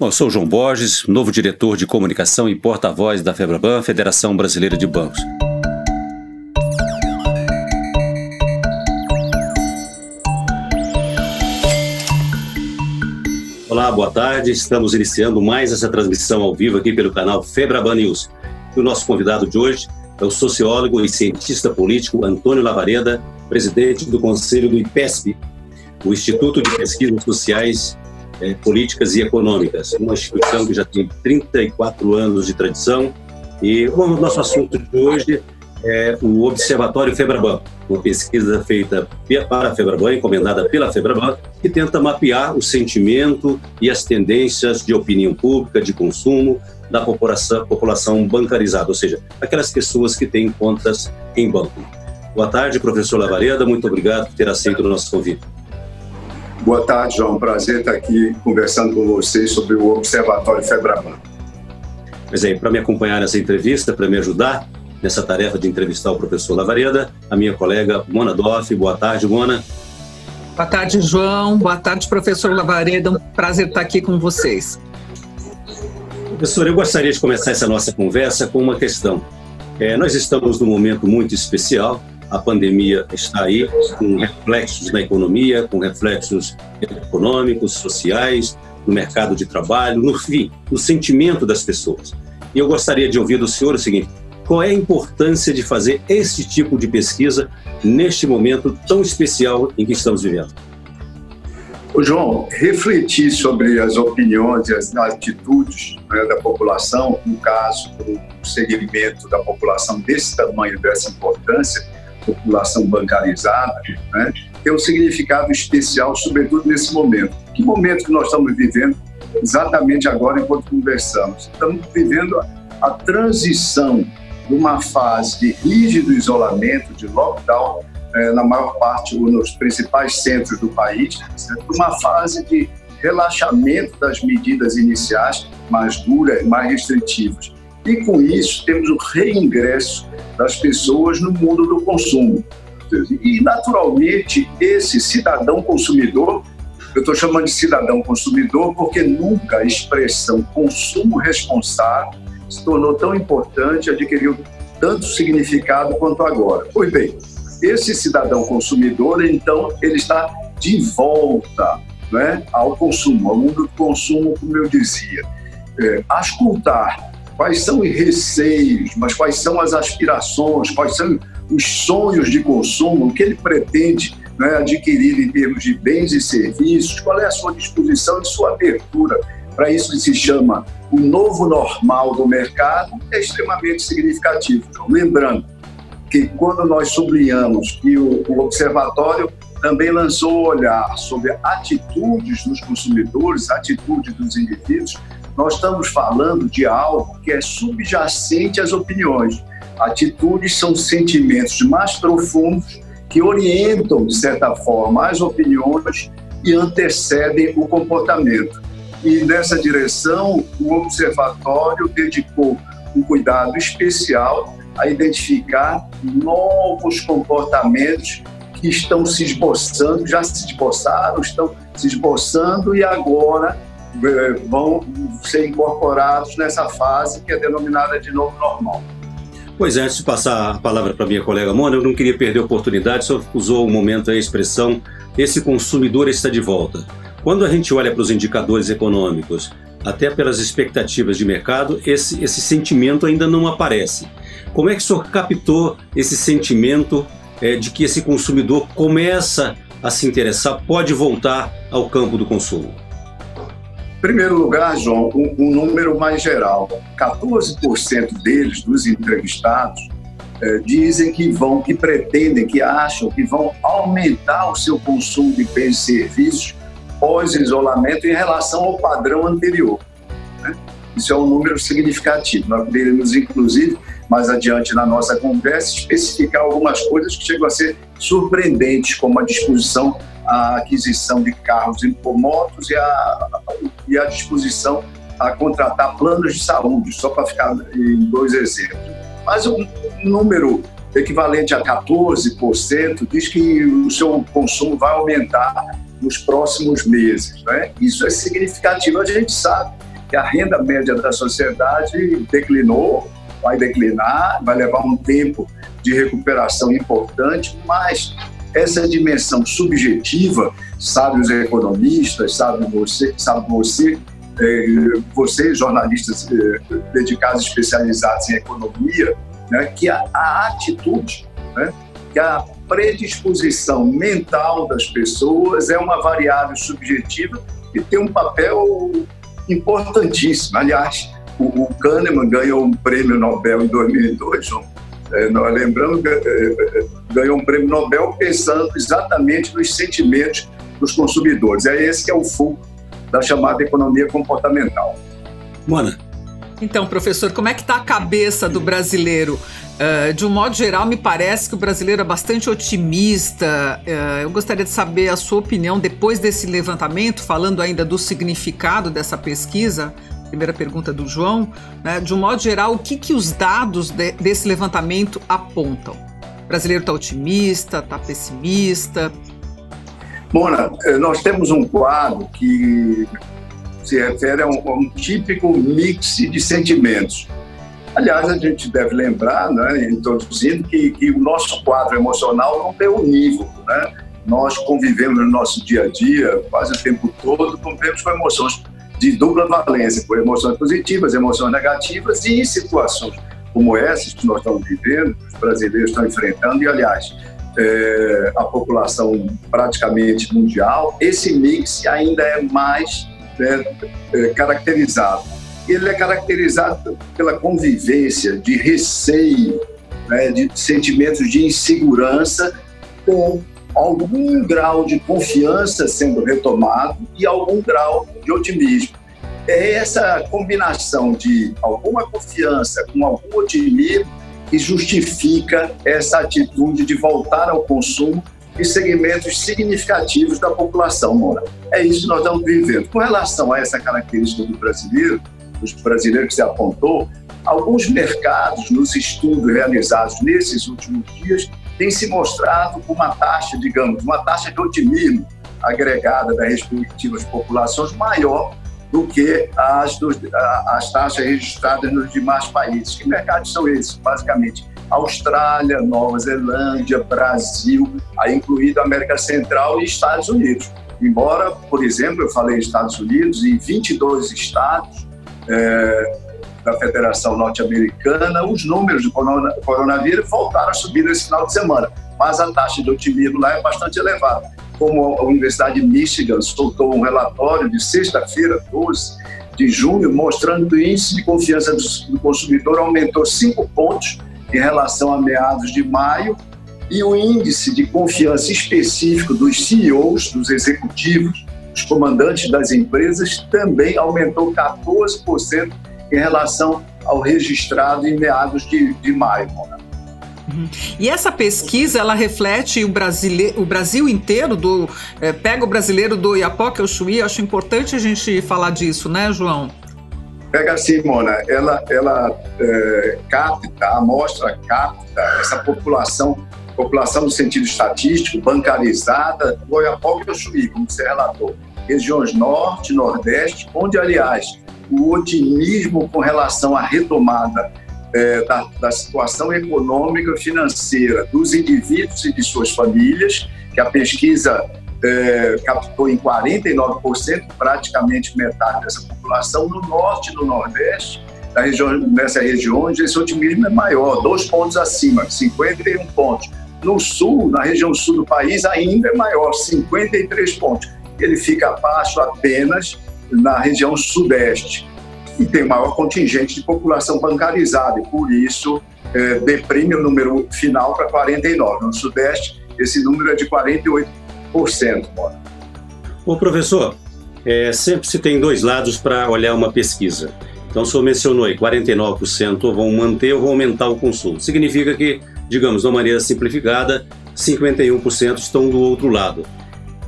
Bom, eu sou João Borges, novo diretor de comunicação e porta-voz da FEBRABAN, Federação Brasileira de Bancos. Olá, boa tarde. Estamos iniciando mais essa transmissão ao vivo aqui pelo canal FEBRABAN News. o nosso convidado de hoje é o sociólogo e cientista político Antônio Lavareda, presidente do Conselho do IPESP, o Instituto de Pesquisas Sociais é, políticas e econômicas, uma instituição que já tem 34 anos de tradição. E o nosso assunto de hoje é o Observatório Febraban, uma pesquisa feita para a Febraban, encomendada pela Febraban, que tenta mapear o sentimento e as tendências de opinião pública, de consumo da população, população bancarizada, ou seja, aquelas pessoas que têm contas em banco. Boa tarde, professor Lavareda, muito obrigado por ter aceito o nosso convite. Boa tarde, João. Prazer estar aqui conversando com vocês sobre o Observatório Febraban. Pois é, para me acompanhar nessa entrevista, para me ajudar nessa tarefa de entrevistar o professor Lavareda, a minha colega Mona Doff. Boa tarde, Mona. Boa tarde, João. Boa tarde, professor Lavareda. Um prazer estar aqui com vocês. Professor, eu gostaria de começar essa nossa conversa com uma questão. É, nós estamos num momento muito especial, a pandemia está aí, com reflexos na economia, com reflexos econômicos, sociais, no mercado de trabalho, no fim, no sentimento das pessoas. E eu gostaria de ouvir do senhor o seguinte: qual é a importância de fazer esse tipo de pesquisa neste momento tão especial em que estamos vivendo? O João, refletir sobre as opiniões e as atitudes né, da população, no caso do segmento da população desse tamanho, dessa importância, população bancarizada, né, tem um significado especial, sobretudo nesse momento. Que momento que nós estamos vivendo exatamente agora enquanto conversamos? Estamos vivendo a, transição de uma fase de rígido isolamento, de lockdown, é, na maior parte ou nos principais centros do país, para uma fase de relaxamento das medidas iniciais mais duras, mais restritivas. E com isso temos o reingresso das pessoas no mundo do consumo. E, naturalmente, esse cidadão consumidor, eu estou chamando de cidadão consumidor porque nunca a expressão consumo responsável se tornou tão importante, adquiriu tanto significado quanto agora. Pois bem, esse cidadão consumidor, então, ele está de volta né, ao consumo, ao mundo do consumo, como eu dizia. É, escutar quais são os receios, mas quais são as aspirações, quais são os sonhos de consumo, o que ele pretende né, adquirir em termos de bens e serviços, qual é a sua disposição e sua abertura para isso que se chama o novo normal do mercado, é extremamente significativo. Lembrando que quando nós sublinhamos que o, o observatório também lançou o olhar sobre atitudes dos consumidores, atitudes dos indivíduos, nós estamos falando de algo que é subjacente às opiniões. Atitudes são sentimentos mais profundos que orientam, de certa forma, as opiniões e antecedem o comportamento. E nessa direção, o Observatório dedicou um cuidado especial a identificar novos comportamentos que estão se esboçando, já se esboçaram, estão se esboçando e agora vão ser incorporados nessa fase que é denominada de novo normal. Pois é, antes de passar a palavra para minha colega Mona, eu não queria perder a oportunidade, só usou um momento a expressão esse consumidor está de volta. Quando a gente olha para os indicadores econômicos, até pelas expectativas de mercado, esse, esse sentimento ainda não aparece. Como é que o senhor captou esse sentimento é, de que esse consumidor começa a se interessar, pode voltar ao campo do consumo? Primeiro lugar, João, um, um número mais geral. 14% deles, dos entrevistados, eh, dizem que vão, que pretendem, que acham que vão aumentar o seu consumo de bens e serviços pós-isolamento em relação ao padrão anterior. Né? Isso é um número significativo. Nós poderíamos, inclusive, mais adiante na nossa conversa, especificar algumas coisas que chegam a ser surpreendentes, como a disposição a aquisição de carros e motos e a, e a disposição a contratar planos de saúde, só para ficar em dois exemplos. Mas um número equivalente a 14% diz que o seu consumo vai aumentar nos próximos meses. Né? Isso é significativo. A gente sabe que a renda média da sociedade declinou, vai declinar, vai levar um tempo de recuperação importante, mas essa dimensão subjetiva, sabe os economistas, sabe você, sabe você, é, vocês jornalistas é, dedicados, especializados em economia, né, que a, a atitude, né, que a predisposição mental das pessoas é uma variável subjetiva e tem um papel importantíssimo. Aliás, o, o Kahneman ganhou um prêmio Nobel em 2002, João. É, nós lembramos que é, é, ganhou um prêmio Nobel pensando exatamente nos sentimentos dos consumidores. É esse que é o foco da chamada economia comportamental. Mona. Então, professor, como é que está a cabeça do brasileiro? Uh, de um modo geral, me parece que o brasileiro é bastante otimista. Uh, eu gostaria de saber a sua opinião depois desse levantamento, falando ainda do significado dessa pesquisa. Primeira pergunta do João. Né? De um modo geral, o que, que os dados de, desse levantamento apontam? O brasileiro está otimista, está pessimista? Mona, eh, nós temos um quadro que se refere a um, a um típico mix de sentimentos Aliás, a gente deve lembrar, né, introduzindo, que, que o nosso quadro emocional não tem unívoco. Né? Nós convivemos no nosso dia a dia, quase o tempo todo, convivemos com emoções de dupla valência, com emoções positivas, emoções negativas, e em situações como essas que nós estamos vivendo, os brasileiros estão enfrentando, e aliás, é, a população praticamente mundial, esse mix ainda é mais né, é, caracterizado. Ele é caracterizado pela convivência de receio, né, de sentimentos de insegurança, com algum grau de confiança sendo retomado e algum grau de otimismo. É essa combinação de alguma confiança com algum otimismo que justifica essa atitude de voltar ao consumo em segmentos significativos da população, Mora. É isso que nós estamos vivendo. Com relação a essa característica do brasileiro, dos brasileiros que se apontou, alguns mercados, nos estudos realizados nesses últimos dias, têm se mostrado uma taxa, digamos, uma taxa de otimismo agregada das respectivas populações maior do que as, dos, as taxas registradas nos demais países. Que mercados são esses? Basicamente, Austrália, Nova Zelândia, Brasil, aí incluído América Central e Estados Unidos. Embora, por exemplo, eu falei Estados Unidos, em 22 estados, é, da Federação Norte-Americana, os números do coronavírus voltaram a subir nesse final de semana, mas a taxa de otimismo lá é bastante elevada. Como a Universidade de Michigan soltou um relatório de sexta-feira, 12 de junho, mostrando que o índice de confiança do consumidor aumentou 5 pontos em relação a meados de maio e o índice de confiança específico dos CEOs, dos executivos, os comandantes das empresas também aumentou 14% em relação ao registrado em meados de, de maio. Uhum. E essa pesquisa ela reflete o, brasile... o Brasil inteiro, do é, pega o brasileiro do Iapoca ao Chuí. Acho importante a gente falar disso, né, João? Pega assim, Mona, ela, ela é, capta, a amostra capta essa população, população no sentido estatístico, bancarizada, do Oiapoque ao Chuí, como você relatou regiões norte, nordeste, onde, aliás, o otimismo com relação à retomada é, da, da, situação econômica financeira dos indivíduos e de suas famílias, que a pesquisa é, captou em 49%, praticamente metade dessa população, no norte e no nordeste, na região, nessas regiões, esse otimismo é maior, dois pontos acima, 51 pontos. No sul, na região sul do país, ainda é maior, 53 pontos ele fica abaixo apenas na região sudeste e tem maior contingente de população bancarizada e por isso é, deprime o número final para 49. No sudeste esse número é de 48%. Bora. Bom, professor, é, sempre se tem dois lados para olhar uma pesquisa. Então, o senhor mencionou aí, 49% vão manter ou vão aumentar o consumo. Significa que, digamos, de uma maneira simplificada, 51% estão do outro lado.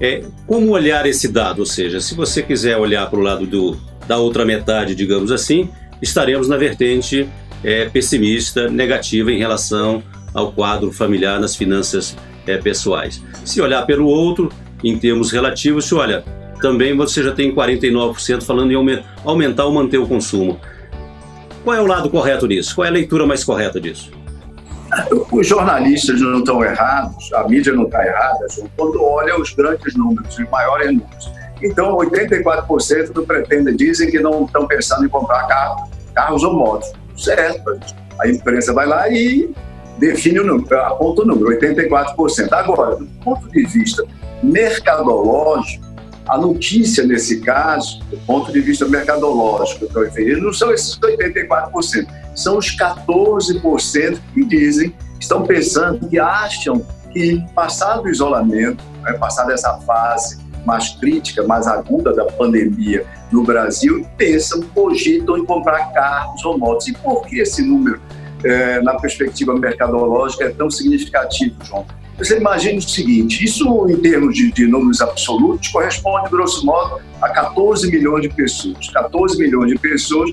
É, como olhar esse dado? Ou seja, se você quiser olhar para o lado do, da outra metade, digamos assim, estaremos na vertente é, pessimista, negativa em relação ao quadro familiar nas finanças é, pessoais. Se olhar pelo outro, em termos relativos, se olha, também você já tem 49% falando em aumentar ou manter o consumo. Qual é o lado correto disso? Qual é a leitura mais correta disso? Os jornalistas não estão errados, a mídia não está errada, quando olha os grandes números, os maiores números. Então, 84% do pretenda dizem que não estão pensando em comprar carro, carros ou motos. Certo, a imprensa vai lá e define o número, aponta o número, 84%. Agora, do ponto de vista mercadológico, a notícia nesse caso, do ponto de vista mercadológico, estou referindo, não são esses 84%, são os 14% que dizem, estão pensando, que acham que, passado o isolamento, né, essa fase mais crítica, mais aguda da pandemia no Brasil, pensam, cogitam em comprar carros ou motos. E por que esse número, é, na perspectiva mercadológica, é tão significativo, João? Você imagina o seguinte: isso, em termos de, de, números absolutos, corresponde, grosso modo, a 14 milhões de pessoas. 14 milhões de pessoas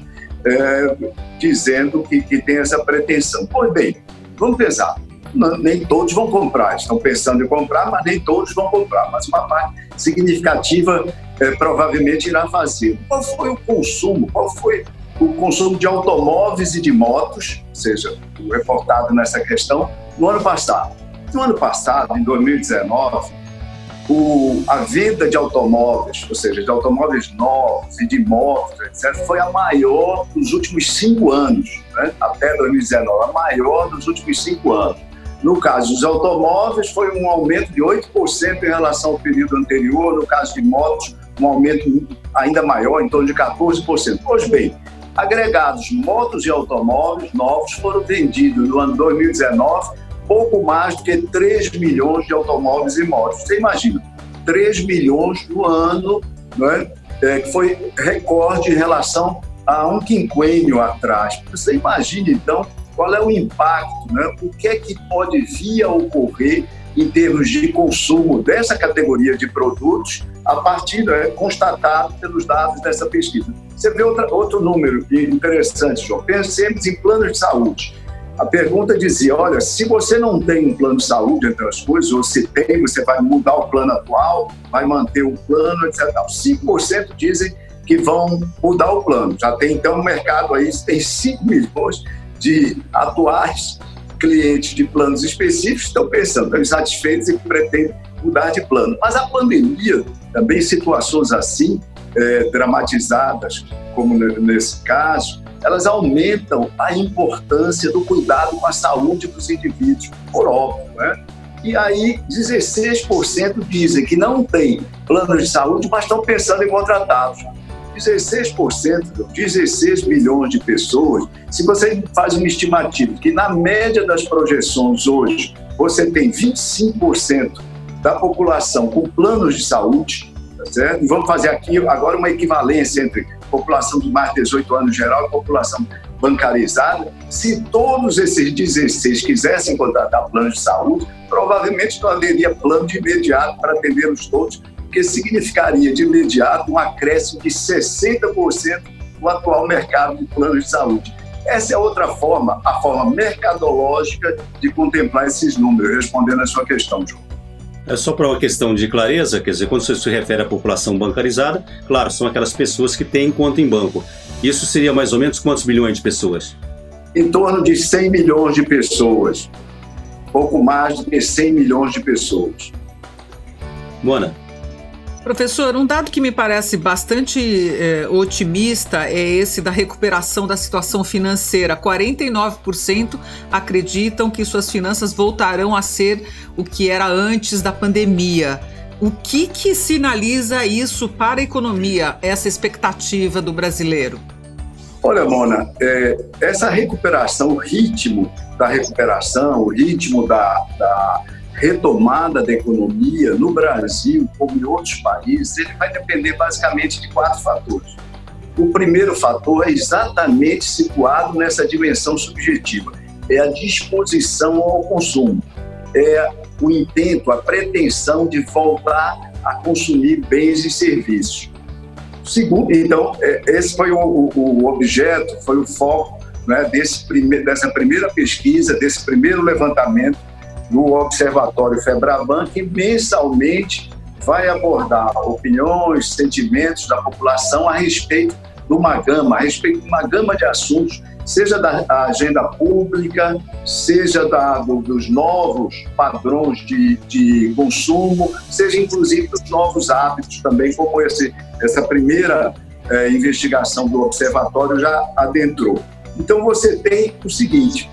é, dizendo que, que tem essa pretensão. Pois bem, vamos pensar. Nem todos vão comprar, estão pensando em comprar, mas nem todos vão comprar. Mas uma parte significativa é, provavelmente irá fazer. Qual foi o consumo? Qual foi o consumo de automóveis e de motos, ou seja, reportado nessa questão, no ano passado? No ano passado, em 2019, o, a venda de automóveis, ou seja, de automóveis novos e de motos, etc., foi a maior dos últimos cinco anos, né? até 2019, a maior dos últimos cinco anos. No caso dos automóveis, foi um aumento de 8% em relação ao período anterior. No caso de motos, um aumento ainda maior, em torno de 14%. Pois bem, agregados motos e automóveis novos foram vendidos no ano 2019 pouco mais do que 3 milhões de automóveis e motos. Você imagina, 3 milhões no ano, né, é, que foi recorde em relação a um quinquênio atrás. Você imagina, então, qual é o impacto, né? o que é que pode vir a ocorrer em termos de consumo dessa categoria de produtos a partir, né, constatado pelos dados dessa pesquisa. Você vê outra, outro número interessante, João. Pensemos em planos de saúde. A pergunta dizia: olha, se você não tem um plano de saúde, entre as coisas, ou se tem, você vai mudar o plano atual, vai manter o plano, etc. 5% dizem que vão mudar o plano. Já tem então um mercado aí, tem 5 milhões de atuais clientes de planos específicos estão pensando, estão insatisfeitos e pretendem mudar de plano. Mas a pandemia, também situações assim, é, dramatizadas, como nesse caso, elas aumentam a importância do cuidado com a saúde dos indivíduos, por óbvio, né? E aí, 16% dizem que não tem plano de saúde, mas estão pensando em contratá-los. 16%, 16 milhões de pessoas, se você faz uma estimativa que na média das projeções hoje, você tem 25% da população com planos de saúde, tá certo? E vamos fazer aqui agora uma equivalência entre população de mais de 18 anos geral população bancarizada, se todos esses 16 quisessem contratar plano de saúde, provavelmente não haveria plano de imediato para atendê-los todos, porque significaria de imediato um acréscimo de 60% no atual mercado de planos de saúde. Essa é outra forma, a forma mercadológica de contemplar esses números, respondendo a sua questão, João. É só para uma questão de clareza, quer dizer, quando você se refere à população bancarizada, claro, são aquelas pessoas que têm conta em banco. Isso seria mais ou menos quantos milhões de pessoas? Em torno de 100 milhões de pessoas. Pouco mais de 100 milhões de pessoas. Mona, Professor, um dado que me parece bastante é, otimista é esse da recuperação da situação financeira. 49% acreditam que suas finanças voltarão a ser o que era antes da pandemia. O que, que sinaliza isso para a economia, essa expectativa do brasileiro? Olha, Mona, é, essa recuperação, o ritmo da recuperação, o ritmo da, da retomada da economia no Brasil, como em outros países, ele vai depender basicamente de quatro fatores. O primeiro fator é exatamente situado nessa dimensão subjetiva, é a disposição ao consumo, é o intento, a pretensão de voltar a consumir bens e serviços. Segundo, então, é, esse foi o, o objeto, foi o foco né, desse prime dessa primeira pesquisa, desse primeiro levantamento do Observatório Febraban, que mensalmente vai abordar opiniões, sentimentos da população a respeito de uma gama, a respeito de uma gama de assuntos, seja da agenda pública, seja da, do, dos novos padrões de, de consumo, seja inclusive dos novos hábitos também, como esse, essa primeira eh, investigação do observatório já adentrou. Então você tem o seguinte: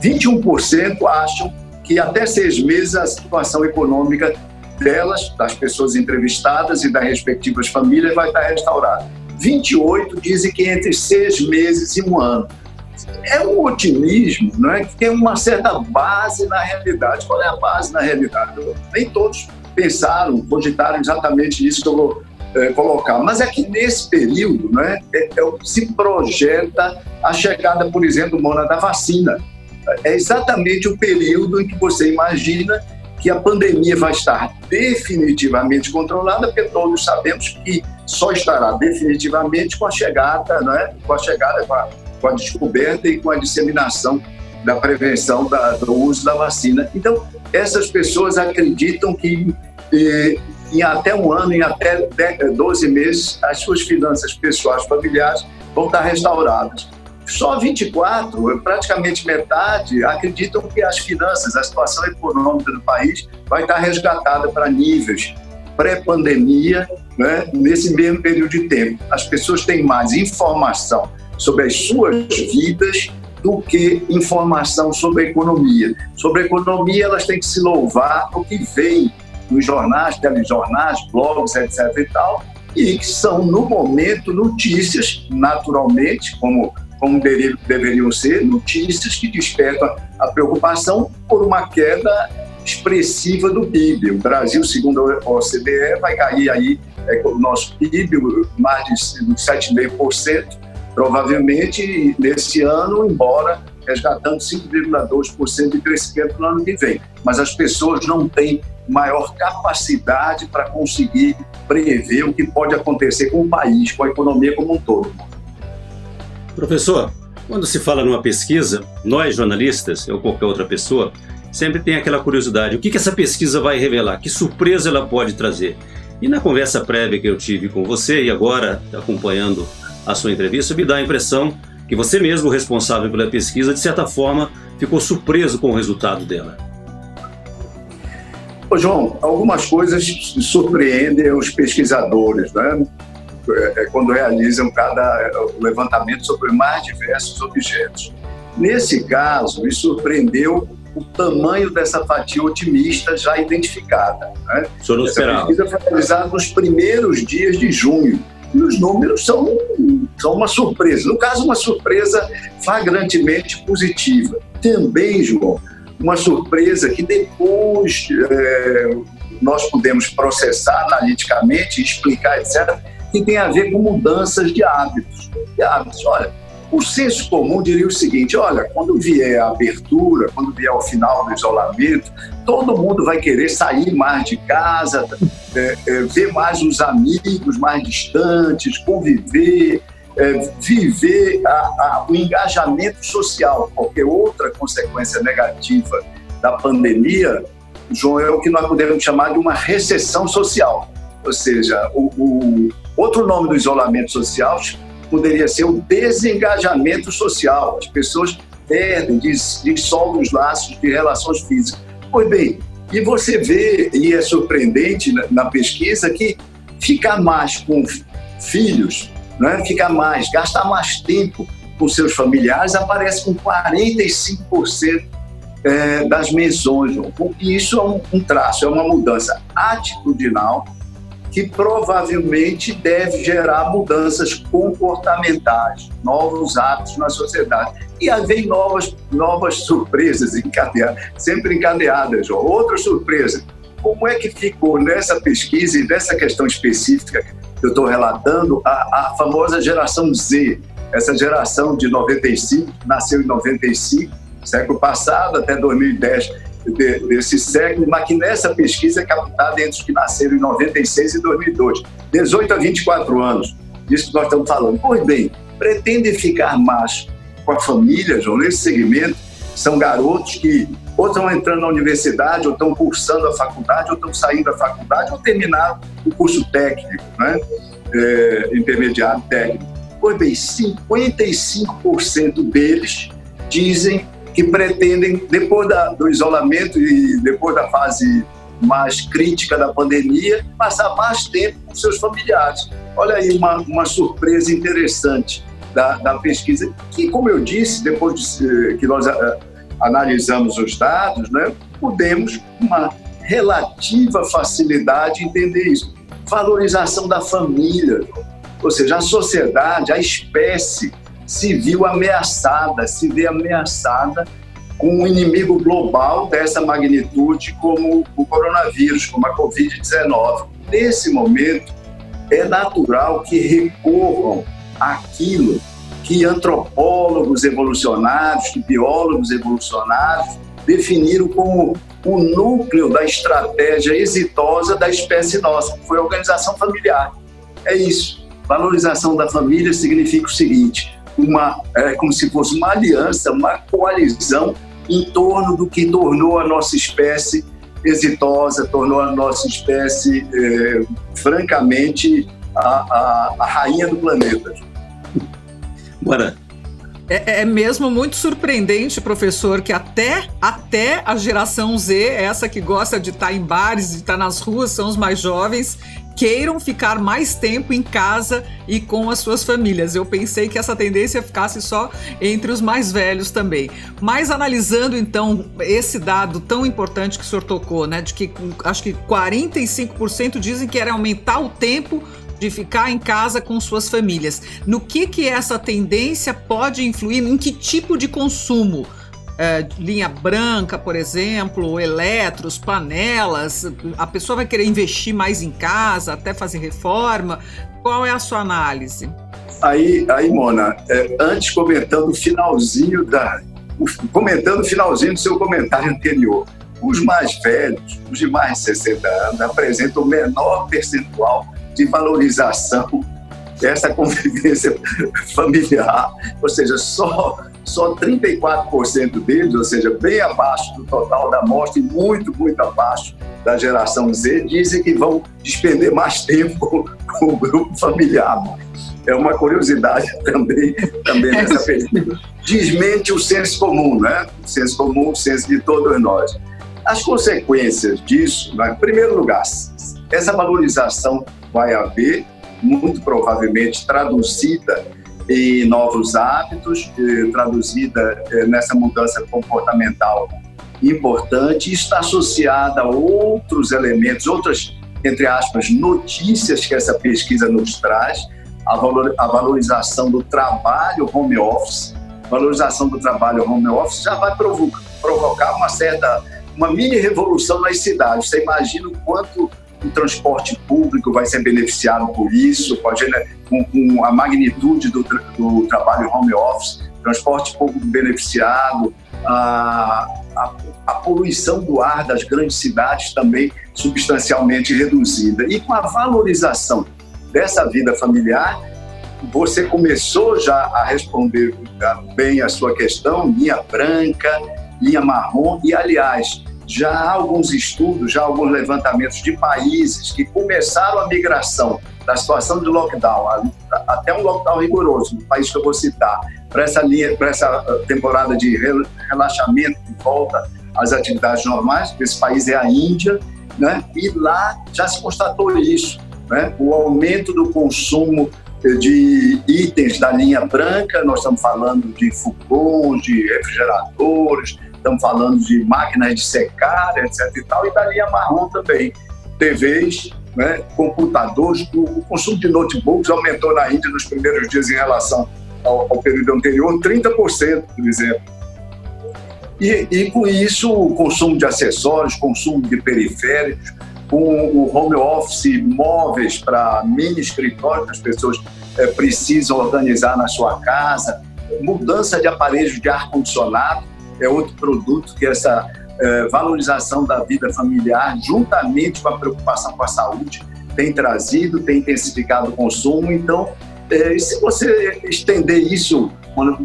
21% acham que até seis meses a situação econômica delas, das pessoas entrevistadas e das respectivas famílias, vai estar restaurada. 28 dizem que entre seis meses e um ano. É um otimismo não é? que tem uma certa base na realidade. Qual é a base na realidade? Nem todos pensaram, cogitaram exatamente isso que eu vou é, colocar. Mas é que nesse período né, é, é, se projeta a chegada, por exemplo, Mona, da vacina. É exatamente o período em que você imagina que a pandemia vai estar definitivamente controlada, porque todos sabemos que só estará definitivamente com a chegada, né, com a chegada, com a, com a descoberta e com a disseminação da prevenção da, do uso da vacina. Então, essas pessoas acreditam que eh, em até um ano, em até 12 meses, as suas finanças pessoais familiares vão estar restauradas. Só 24, praticamente metade, acreditam que as finanças, a situação econômica do país vai estar resgatada para níveis pré-pandemia, né, nesse mesmo período de tempo. As pessoas têm mais informação sobre as suas vidas do que informação sobre a economia. Sobre a economia, elas têm que se louvar o que vem nos jornais, telejornais, blogs, etc. e tal, e que são, no momento, notícias, naturalmente, como, como deveriam ser, notícias que despertam a preocupação por uma queda expressiva do PIB. O Brasil, segundo a OCDE, vai cair aí é, o nosso PIB mais de 7,5%, provavelmente nesse ano, embora resgatando 5,2% de crescimento no ano que vem. Mas as pessoas não têm maior capacidade para conseguir prever o que pode acontecer com o país, com a economia como um todo. Professor, quando se fala numa pesquisa, nós jornalistas, ou qualquer outra pessoa, sempre tem aquela curiosidade: o que, que essa pesquisa vai revelar? Que surpresa ela pode trazer? E na conversa prévia que eu tive com você e agora acompanhando a sua entrevista, me dá a impressão que você mesmo, responsável pela pesquisa, de certa forma ficou surpreso com o resultado dela. Ô, João, algumas coisas surpreendem os pesquisadores, né? É, é quando realizam cada levantamento sobre mais diversos objetos. Nesse caso, me surpreendeu o tamanho dessa fatia otimista já identificada. Né? Essa pesquisa foi realizada nos primeiros dias de junho. E os números são, são uma surpresa. No caso, uma surpresa flagrantemente positiva. Também, João, uma surpresa que depois é, nós podemos processar analiticamente, explicar, etc., que tem a ver com mudanças de hábitos. De hábitos. Olha, o senso comum diria o seguinte: olha, quando vier a abertura, quando vier o final do isolamento, todo mundo vai querer sair mais de casa, é, é, ver mais os amigos mais distantes, conviver, é, viver a, a, o engajamento social. Qualquer outra consequência negativa da pandemia, João, é o que nós podemos chamar de uma recessão social. Ou seja, o, o outro nome do isolamento social poderia ser o desengajamento social. As pessoas perdem, dissolvem os laços de relações físicas. Pois bem, e você vê, e é surpreendente na, na pesquisa, que ficar mais com filhos né, ficar mais, gastar mais tempo com seus familiares, aparece com 45% é, das menções. Isso é um, um traço, é uma mudança atitudinal que provavelmente deve gerar mudanças comportamentais, novos hábitos na sociedade. E aí vem novas, novas surpresas encadeadas, sempre encadeadas. Outra surpresa, como é que ficou nessa pesquisa e nessa questão específica eu estou relatando, a, a, famosa geração Z, essa geração de 95, nasceu em 95, século passado, até 2010 de, desse século, mas que nessa pesquisa é captada entre os que nasceram em 96 e 2002, 18 a 24 anos, isso que nós estamos falando. Pois bem, pretendem ficar mais com a família, João, nesse segmento, são garotos que ou estão entrando na universidade, ou estão cursando a faculdade, ou estão saindo da faculdade, ou terminaram o curso técnico, né? É, intermediário técnico. Pois bem, 55% deles dizem que pretendem, depois da, do isolamento e depois da fase mais crítica da pandemia, passar mais tempo com seus familiares. Olha aí uma, uma surpresa interessante da, da pesquisa, que, como eu disse, depois de, que nós uh, analisamos os dados, né, com uma relativa facilidade, entender isso. Valorização da família, ou seja, a sociedade, a espécie se viu ameaçada, se vê ameaçada com um inimigo global dessa magnitude como o coronavírus, como a Covid-19. Nesse momento, é natural que recorram àquilo que antropólogos evolucionários, que biólogos evolucionários definiram como o núcleo da estratégia exitosa da espécie nossa, que foi a organização familiar. É isso. Valorização da família significa o seguinte: uma, é como se fosse uma aliança, uma coalizão em torno do que tornou a nossa espécie exitosa, tornou a nossa espécie, é, francamente, a, a, a, rainha do planeta. Bora. É, é, mesmo muito surpreendente, professor, que até, até a geração Z, essa que gosta de estar em bares, de estar nas ruas, são os mais jovens, queiram ficar mais tempo em casa e com as suas famílias. Eu pensei que essa tendência ficasse só entre os mais velhos também. Mas analisando então esse dado tão importante que o senhor tocou, né, de que acho que 45% dizem que era aumentar o tempo de ficar em casa com suas famílias. No que que essa tendência pode influir? Em que tipo de consumo? É, linha branca, por exemplo, eletros, panelas, a pessoa vai querer investir mais em casa, até fazer reforma. Qual é a sua análise? Aí, aí Mona, é, antes comentando o finalzinho da. Comentando o finalzinho do seu comentário anterior. Os mais velhos, os de mais de 60 anos, apresentam o menor percentual de valorização dessa convivência familiar, ou seja, só só 34% deles, ou seja, bem abaixo do total da amostra e muito, muito abaixo da geração Z, dizem que vão despender mais tempo com o grupo familiar. É uma curiosidade também, também nessa pesquisa. Desmente o senso comum, né? O senso comum, o senso de todos nós. As consequências disso, né? em primeiro lugar, essa valorização vai haver, muito provavelmente traduzida e novos hábitos, traduzida eh, nessa mudança comportamental importante, está associada a outros elementos, outras, entre aspas, notícias que essa pesquisa nos traz, a, valor, a valorização do trabalho home office, valorização do trabalho home office já vai provocar uma certa, uma mini revolução nas cidades. Você imagina o quanto o transporte público vai ser beneficiado por isso, com a, com, com a magnitude do, do, trabalho home office, transporte público beneficiado, a, a, a, poluição do ar das grandes cidades também substancialmente reduzida. E com a valorização dessa vida familiar, você começou já a responder bem a sua questão, linha branca, linha marrom, e aliás, já há alguns estudos, já há alguns levantamentos de países que começaram a migração da situação de lockdown até um lockdown rigoroso, no país que eu vou citar, para essa linha, para essa uh, temporada de relaxamento de volta às atividades normais. Esse país é a Índia, né? E lá já se constatou isso, né? O aumento do consumo de itens da linha branca, nós estamos falando de fogões, de refrigeradores, estamos falando de máquinas de secar, etc. e tal, e da linha marrom também. TVs, né, computadores, o, consumo de notebooks aumentou na Índia nos primeiros dias em relação ao, ao período anterior, 30%, por exemplo. E, e, com isso, o consumo de acessórios, consumo de periféricos, com o home office, móveis para mini escritórios que as pessoas é, precisam organizar na sua casa, mudança de aparelhos de ar-condicionado, é outro produto que essa é, valorização da vida familiar, juntamente com a preocupação com a saúde, tem trazido, tem intensificado o consumo. Então, é, se você estender isso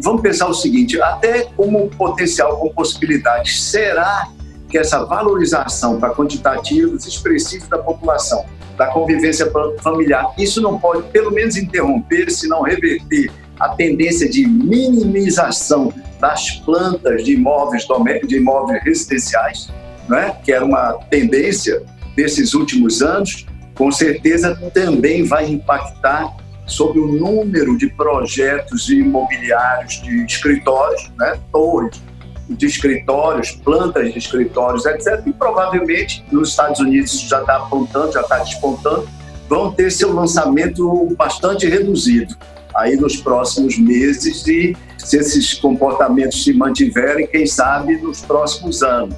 vamos pensar o seguinte, até como potencial, como possibilidade, será que essa valorização para quantitativos expressivos da população, da convivência familiar, isso não pode, pelo menos, interromper, se não reverter a tendência de minimização das plantas de imóveis, de imóveis residenciais, né? que era uma tendência desses últimos anos, com certeza também vai impactar sobre o número de projetos imobiliários de escritórios, né, torres de escritórios, plantas de escritórios, etc. E provavelmente nos Estados Unidos já está apontando, já está despontando, vão ter seu lançamento bastante reduzido aí nos próximos meses e se esses comportamentos se mantiverem, quem sabe nos próximos anos.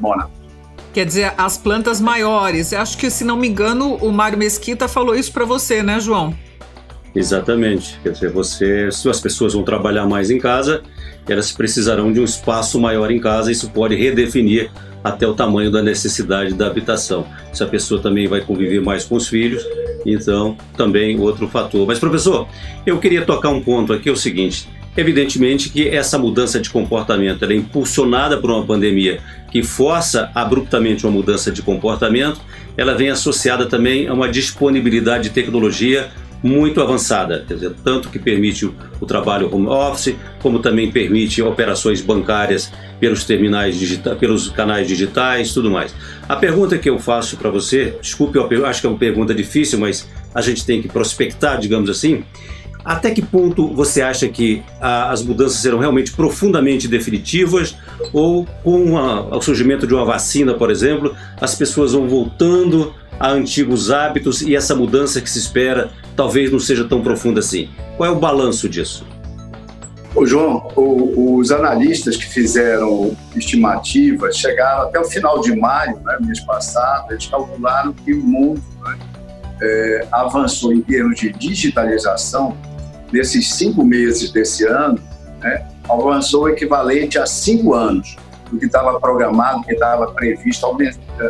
Mona. Quer dizer, as plantas maiores. Eu acho que, se não me engano, o Mário Mesquita falou isso para você, né, João? Exatamente. Quer dizer, você, se as pessoas vão trabalhar mais em casa, elas precisarão de um espaço maior em casa. Isso pode redefinir até o tamanho da necessidade da habitação. Se a pessoa também vai conviver mais com os filhos, então também outro fator. Mas professor, eu queria tocar um ponto aqui, é o seguinte: Evidentemente que essa mudança de comportamento é impulsionada por uma pandemia que força abruptamente uma mudança de comportamento, ela vem associada também a uma disponibilidade de tecnologia muito avançada, quer dizer, tanto que permite o, trabalho home office, como também permite operações bancárias pelos terminais digitais, pelos canais digitais, tudo mais. A pergunta que eu faço para você, desculpe, eu acho que é uma pergunta difícil, mas a gente tem que prospectar, digamos assim. Até que ponto você acha que a, as mudanças serão realmente profundamente definitivas ou com a, o surgimento de uma vacina, por exemplo, as pessoas vão voltando a antigos hábitos e essa mudança que se espera talvez não seja tão profunda assim. Qual é o balanço disso? Ô João, o, os analistas que fizeram estimativas chegaram até o final de maio, né, mês passado, eles calcularam que o mundo né, é, avançou em termos de digitalização nesses cinco meses desse ano, né, avançou o equivalente a cinco anos do que estava programado, que estava previsto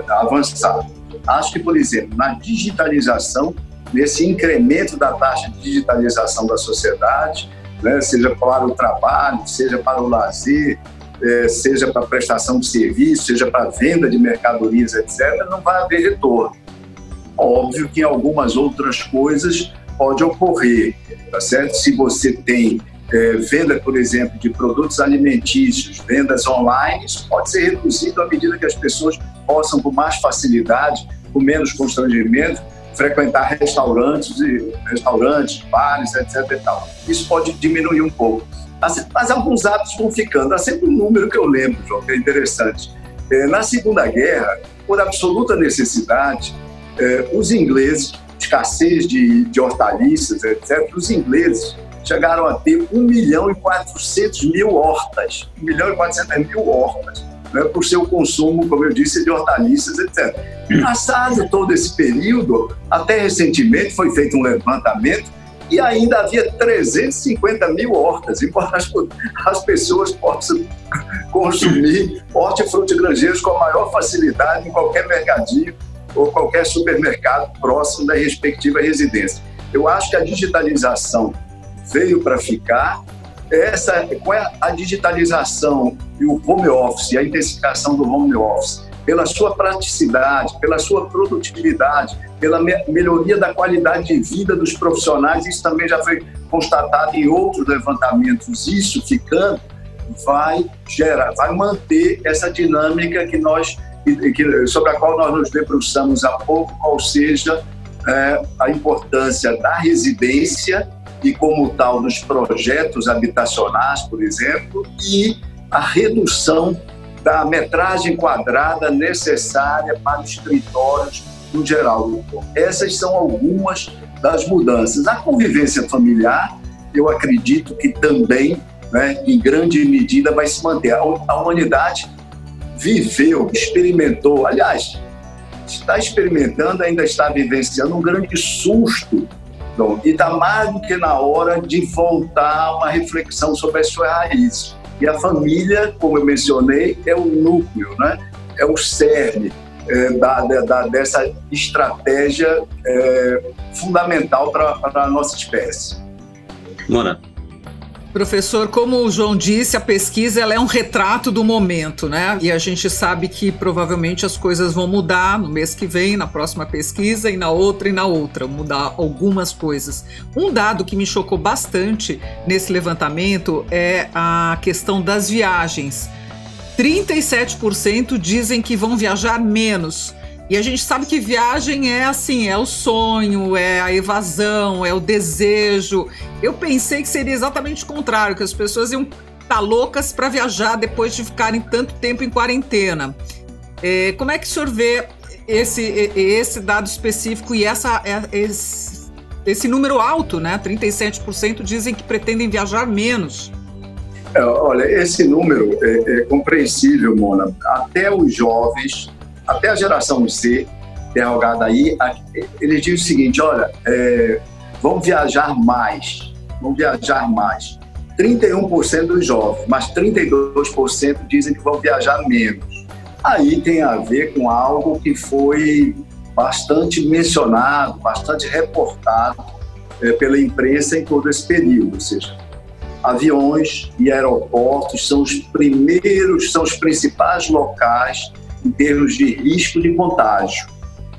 avançar. Acho que, por exemplo, na digitalização, nesse incremento da taxa de digitalização da sociedade, né, seja para o trabalho, seja para o lazer, é, seja para prestação de serviço, seja para venda de mercadorias, etc., não vai haver retorno. Óbvio que algumas outras coisas pode ocorrer, tá certo? Se você tem é, venda, por exemplo, de produtos alimentícios, vendas online, isso pode ser reduzido à medida que as pessoas possam, com mais facilidade, com menos constrangimento, frequentar restaurantes, restaurantes, bares, etc. E tal. Isso pode diminuir um pouco. Mas, mas alguns hábitos vão ficando. Há sempre um número que eu lembro, João, que é interessante. É, na Segunda Guerra, por absoluta necessidade, é, os ingleses, escassez de, de hortaliças, etc., os ingleses chegaram a ter 1 milhão e 400 mil hortas. 1 milhão e 400 mil hortas né, por seu consumo, como eu disse, de hortaliças, etc. Passado todo esse período, até recentemente foi feito um levantamento e ainda havia 350 mil hortas, embora as, as pessoas possam consumir hortifruti granjeiros com a maior facilidade em qualquer mercadinho ou qualquer supermercado próximo da respectiva residência. Eu acho que a digitalização veio para ficar essa, qual é a digitalização e o home office, a intensificação do home office, pela sua praticidade, pela sua produtividade, pela me melhoria da qualidade de vida dos profissionais, isso também já foi constatado em outros levantamentos, isso ficando vai gerar, vai manter essa dinâmica que nós que, sobre a qual nós nos debruçamos há pouco, qual seja é, a importância da residência e, como tal, nos projetos habitacionais, por exemplo, e a redução da metragem quadrada necessária para escritórios no geral. Essas são algumas das mudanças. A convivência familiar, eu acredito que também, né, em grande medida, vai se manter. A humanidade viveu, experimentou, aliás, está experimentando, ainda está vivenciando um grande susto então, e está mais do que na hora de voltar a uma reflexão sobre as suas raízes. E a família, como eu mencionei, é o núcleo, né? é o cerne é, da, da, dessa estratégia é, fundamental para a nossa espécie. Mona. Professor, como o João disse, a pesquisa ela é um retrato do momento, né? E a gente sabe que provavelmente as coisas vão mudar no mês que vem, na próxima pesquisa, e na outra e na outra, mudar algumas coisas. Um dado que me chocou bastante nesse levantamento é a questão das viagens. 37% dizem que vão viajar menos. E a gente sabe que viagem é assim, é o sonho, é a evasão, é o desejo. Eu pensei que seria exatamente o contrário, que as pessoas iam estar tá loucas para viajar depois de ficarem tanto tempo em quarentena. É, como é que o senhor vê esse, esse dado específico e essa, é, esse, esse número alto, né? 37% dizem que pretendem viajar menos. É, olha, esse número é, é compreensível, Mona. Até os jovens até a geração Z, interrogada aí, eles dizem o seguinte: olha, é, vamos viajar mais, vamos viajar mais. 31% dos jovens, mas 32% dizem que vão viajar menos. Aí tem a ver com algo que foi bastante mencionado, bastante reportado é, pela imprensa em todo esse período, ou seja, aviões e aeroportos são os primeiros, são os principais locais em termos de risco de contágio.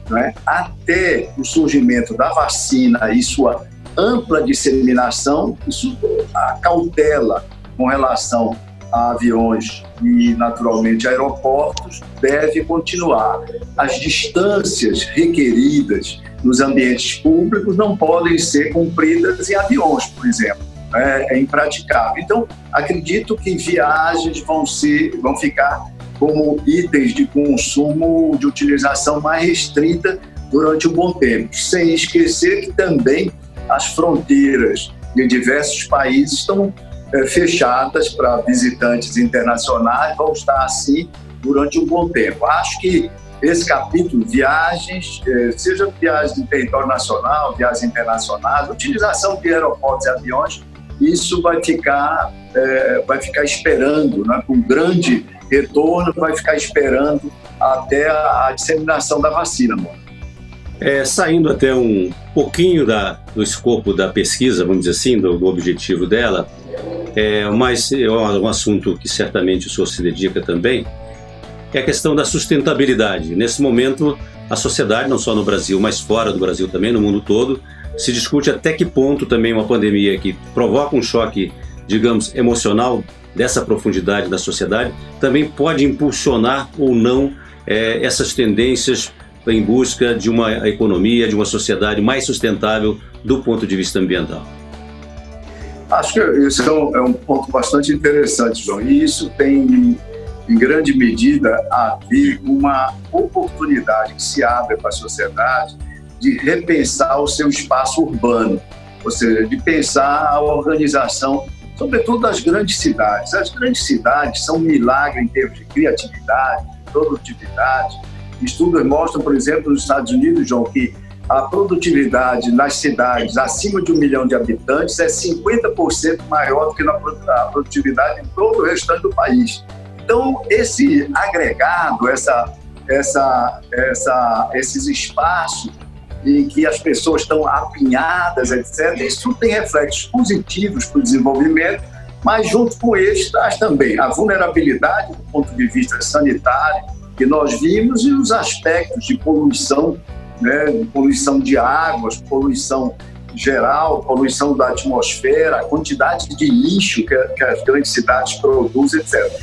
Né? Até o surgimento da vacina e sua ampla disseminação, isso, a cautela com relação a aviões e, naturalmente, aeroportos deve continuar. As distâncias requeridas nos ambientes públicos não podem ser cumpridas em aviões, por exemplo. É, é impraticável. Então, acredito que viagens vão ser, vão ficar como itens de consumo de utilização mais restrita durante um bom tempo, sem esquecer que também as fronteiras de diversos países estão é, fechadas para visitantes internacionais, vão estar assim durante um bom tempo. Acho que esse capítulo, viagens, é, seja viagens em território nacional, viagens internacionais, utilização de aeroportos e aviões, isso vai ficar, é, vai ficar esperando, né, com grande retorno, vai ficar esperando até a, disseminação da vacina, mano. É, saindo até um pouquinho da, do escopo da pesquisa, vamos dizer assim, do, do objetivo dela, é, mas é um assunto que certamente o senhor se dedica também, é a questão da sustentabilidade. Nesse momento, a sociedade, não só no Brasil, mas fora do Brasil também, no mundo todo, se discute até que ponto também uma pandemia que provoca um choque, digamos, emocional dessa profundidade da sociedade, também pode impulsionar ou não é, essas tendências em busca de uma economia, de uma sociedade mais sustentável do ponto de vista ambiental. Acho que isso é um, é um ponto bastante interessante, João, e isso tem, em grande medida, a ver com uma oportunidade que se abre para a sociedade de repensar o seu espaço urbano, ou seja, de pensar a organização sobretudo das grandes cidades. As grandes cidades são um milagre em termos de criatividade, produtividade. Estudos mostram, por exemplo, nos Estados Unidos, João, que a produtividade nas cidades acima de um milhão de habitantes é 50% maior do que na produtividade em todo o restante do país. Então, esse agregado, essa, essa, essa, esses espaços em que as pessoas estão apinhadas, etc. Isso tem reflexos positivos para o desenvolvimento, mas junto com eles traz também a vulnerabilidade do ponto de vista sanitário que nós vimos e os aspectos de poluição, né, poluição de águas, poluição geral, poluição da atmosfera, a quantidade de lixo que, que as grandes cidades produzem, etc.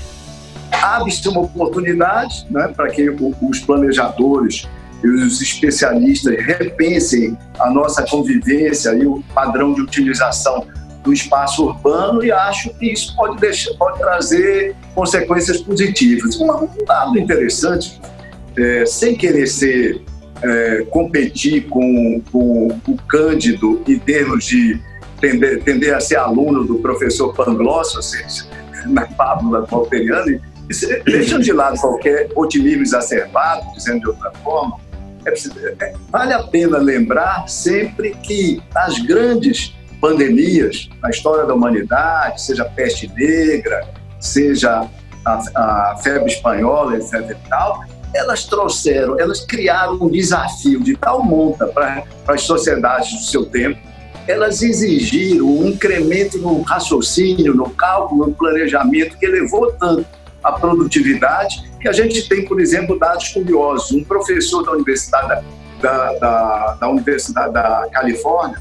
Abre-se uma oportunidade né, para que os planejadores e os especialistas repensem a nossa convivência e o padrão de utilização do espaço urbano e acho que isso pode, deixar, pode trazer consequências positivas. Um, dado interessante, é, sem querer ser é, competir com, com, o Cândido em termos de tender, tender a ser aluno do professor Pangloss, ou seja, na fábula Valteriana, deixando de lado qualquer otimismo exacerbado, dizendo de outra forma, vale a pena lembrar sempre que as grandes pandemias na história da humanidade, seja a peste negra, seja a, a febre espanhola, etc. E tal, elas trouxeram, elas criaram um desafio de tal monta para as sociedades do seu tempo, elas exigiram um incremento no raciocínio, no cálculo, no planejamento, que elevou tanto a produtividade, que a gente tem, por exemplo, dados curiosos. Um professor da Universidade da, da, da Universidade da Califórnia,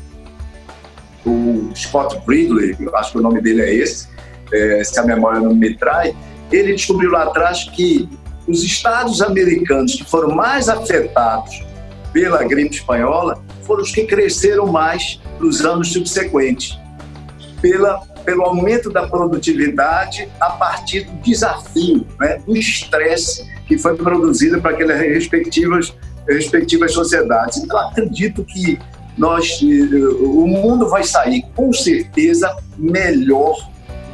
o Scott Bridley, eu acho que o nome dele é esse, é, se a memória não me trai, ele descobriu lá atrás que os estados americanos que foram mais afetados pela gripe espanhola foram os que cresceram mais nos anos subsequentes, pela, pelo aumento da produtividade a partir do desafio, né, do estresse que foi produzido para aquelas respectivas, respectivas sociedades. Então, acredito que nós, eh, o mundo vai sair com certeza melhor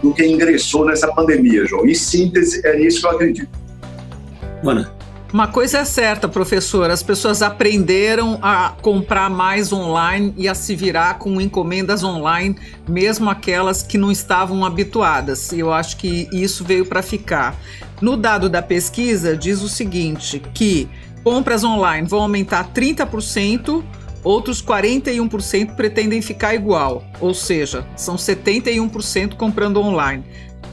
do que ingressou nessa pandemia, João. Em síntese, é nisso que eu acredito. Mana. Uma coisa é certa, professor, as pessoas aprenderam a comprar mais online e a se virar com encomendas online, mesmo aquelas que não estavam habituadas. E eu acho que isso veio para ficar. No dado da pesquisa, diz o seguinte: que compras online vão aumentar 30%, outros 41% pretendem ficar igual, ou seja, são 71% comprando online.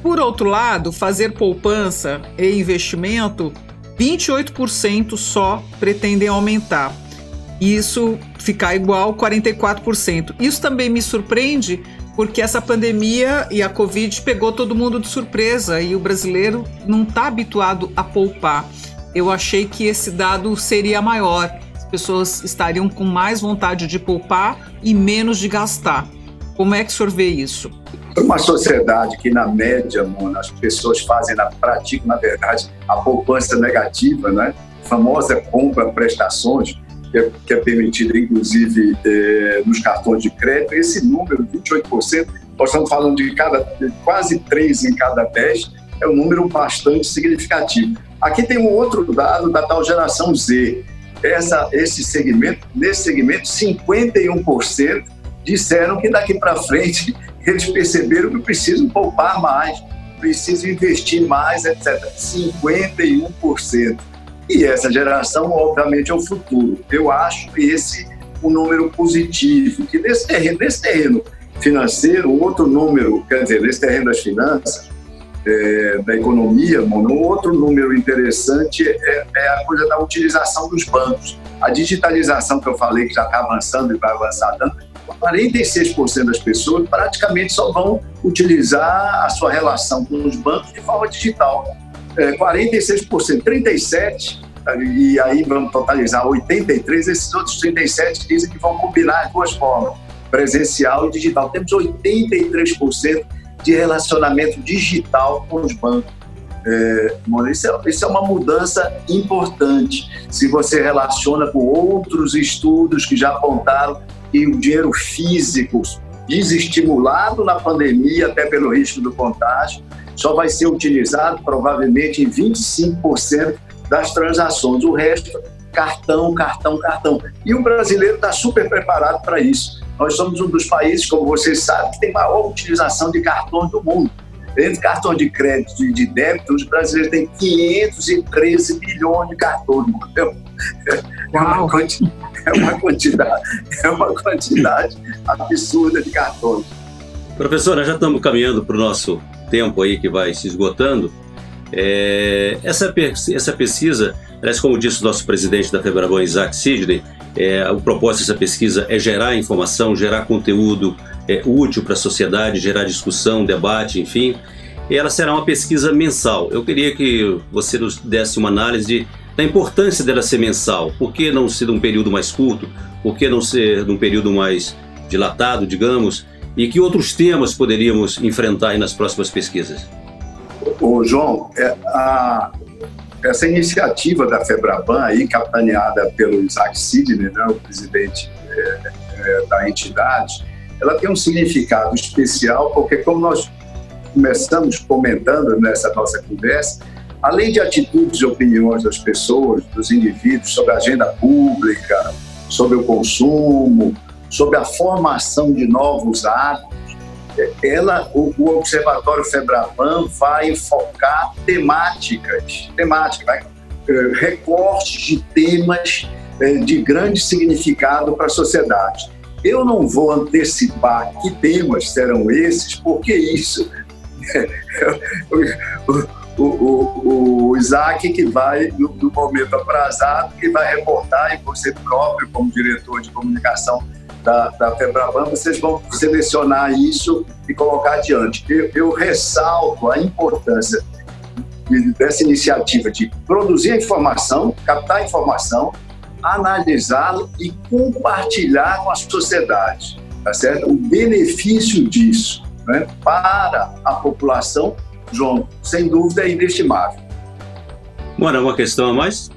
Por outro lado, fazer poupança e investimento 28% só pretendem aumentar. Isso ficar igual 44%. Isso também me surpreende porque essa pandemia e a Covid pegou todo mundo de surpresa e o brasileiro não está habituado a poupar. Eu achei que esse dado seria maior. As pessoas estariam com mais vontade de poupar e menos de gastar. Como é que o senhor vê isso? uma sociedade que, na média, as pessoas fazem, na, praticam, na verdade, a poupança negativa, né? A famosa compra prestações, que é, que é permitida, inclusive, eh, nos cartões de crédito. Esse número, 28%, nós estamos falando de, cada, de quase 3 em cada 10, é um número bastante significativo. Aqui tem um outro dado da tal geração Z. Essa, esse segmento, nesse segmento, 51% disseram que daqui para frente eles perceberam que precisam poupar mais, precisam investir mais, etc. 51%. E essa geração, obviamente, é o futuro. Eu acho esse um número positivo, que nesse terreno, nesse terreno financeiro, outro número, quer dizer, nesse terreno das finanças, é, da economia, um outro número interessante é, é, a coisa da utilização dos bancos. A digitalização que eu falei que já está avançando e vai avançar tanto, 46% das pessoas praticamente só vão utilizar a sua relação com os bancos de forma digital. É, 46%, 37%, e aí vamos totalizar 83%, esses outros 37% dizem que vão combinar as duas formas, presencial e digital. Temos 83% de relacionamento digital com os bancos. É, isso, é, isso é uma mudança importante. Se você relaciona com outros estudos que já apontaram que o dinheiro físico, desestimulado na pandemia, até pelo risco do contágio, só vai ser utilizado provavelmente em 25% das transações. O resto, cartão, cartão, cartão. E o brasileiro está super preparado para isso. Nós somos um dos países, como vocês sabem, que tem maior utilização de cartões do mundo. Entre cartões de crédito e de débito, os brasileiros têm 513 bilhões de cartões. Entendeu? É uma, quantidade, é uma quantidade, é uma quantidade absurda de cartões. Professora, já estamos caminhando para o nosso tempo aí que vai se esgotando. É, essa, essa pesquisa, aliás, como disse o nosso presidente da Febraban, Isaac Sidney, é, o propósito dessa pesquisa é gerar informação, gerar conteúdo é, útil para a sociedade, gerar discussão, debate, enfim. Ela será uma pesquisa mensal. Eu queria que você nos desse uma análise de da importância dela ser mensal. Por que não ser de um período mais curto? Por que não ser de um período mais dilatado, digamos? E que outros temas poderíamos enfrentar nas próximas pesquisas? Ô, João, é, a, essa iniciativa da Febraban, aí, capitaneada pelo Isaac Sidney, né, o presidente é, é, da entidade, ela tem um significado especial, porque como nós começamos comentando nessa nossa conversa, além de atitudes e opiniões das pessoas, dos indivíduos sobre a agenda pública, sobre o consumo, sobre a formação de novos hábitos, ela, o, o Observatório Febraban vai focar temáticas, temáticas, eh, recortes de temas eh, de grande significado para a sociedade. Eu não vou antecipar que temas serão esses, porque isso o, o, o, Isaac que vai, no, no, momento aprazado, que vai reportar, e você próprio, como diretor de comunicação da, da Febraban, vocês vão selecionar isso e colocar adiante. Eu, eu ressalto a importância dessa iniciativa de produzir informação, captar informação, analisá-lo e compartilhar com a sociedade, tá certo? O benefício disso né, para a população, João, sem dúvida é inestimável. Bora, uma questão a mais?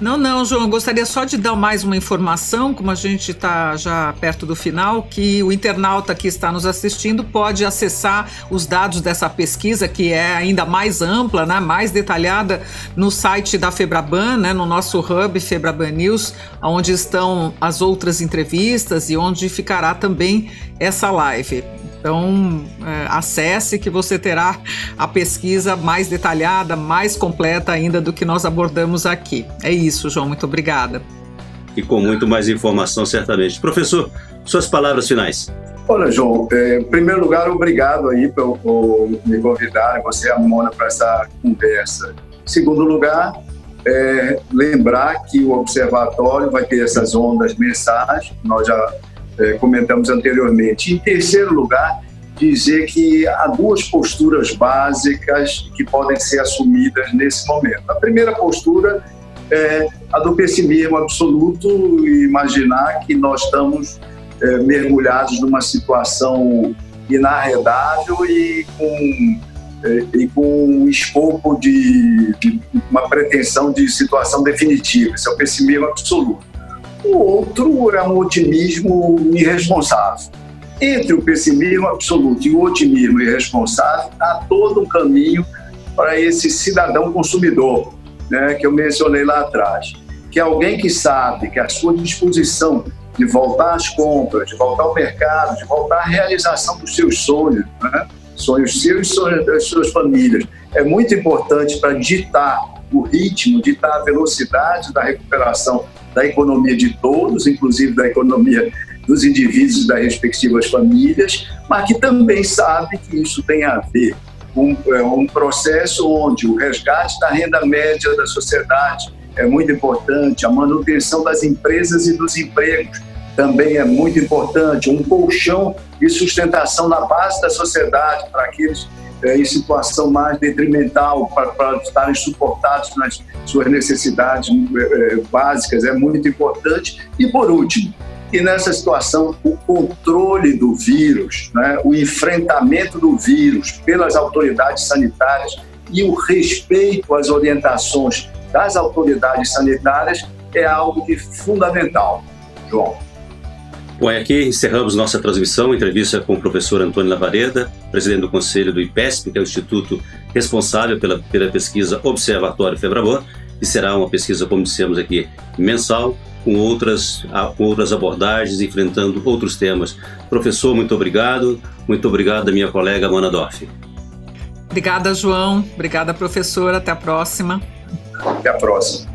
Não, não, João, gostaria só de dar mais uma informação, como a gente está já perto do final, que o internauta que está nos assistindo pode acessar os dados dessa pesquisa, que é ainda mais ampla, né, mais detalhada, no site da Febraban, né, no nosso hub Febraban News, onde estão as outras entrevistas e onde ficará também essa live. Então, é, acesse que você terá a pesquisa mais detalhada, mais completa ainda do que nós abordamos aqui. É isso, João. Muito obrigada. E com muito mais informação, certamente. Professor, suas palavras finais. Olha, João, é, em primeiro lugar, obrigado aí por, por me convidar, você e a Mona, para essa conversa. Em segundo lugar, é, lembrar que o observatório vai ter essas ondas mensais, nós já é, comentamos anteriormente. Em terceiro lugar, dizer que há duas posturas básicas que podem ser assumidas nesse momento. A primeira postura é a do pessimismo absoluto e imaginar que nós estamos é, mergulhados numa situação inarredável e com é, e com um escopo de, de, uma pretensão de situação definitiva. Esse é o pessimismo absoluto. O outro é um otimismo irresponsável. Entre o pessimismo absoluto e o otimismo irresponsável, há todo um caminho para esse cidadão consumidor, né, que eu mencionei lá atrás, que é alguém que sabe que a sua disposição de voltar às compras, de voltar ao mercado, de voltar à realização dos seus sonhos, né, sonhos seus e sonhos das suas famílias, é muito importante para ditar o ritmo, ditar a velocidade da recuperação da economia de todos, inclusive da economia dos indivíduos das respectivas famílias, mas que também sabe que isso tem a ver com é, um processo onde o resgate da renda média da sociedade é muito importante, a manutenção das empresas e dos empregos também é muito importante, um colchão de sustentação na base da sociedade para aqueles é, em situação mais detrimental para, estarem suportados nas suas necessidades é, básicas é muito importante. E por último, e nessa situação, o controle do vírus, né, o enfrentamento do vírus pelas autoridades sanitárias e o respeito às orientações das autoridades sanitárias é algo de fundamental, João. Bom, aqui encerramos nossa transmissão, entrevista com o professor Antônio Lavareda, presidente do Conselho do IPESP, que é o instituto responsável pela, pela pesquisa Observatório Febraban, que será uma pesquisa, como dissemos aqui, mensal, com outras, com outras abordagens, enfrentando outros temas. Professor, muito obrigado. Muito obrigado, minha colega Mona Dorf. Obrigada, João. Obrigada, professor. Até a próxima. Até a próxima.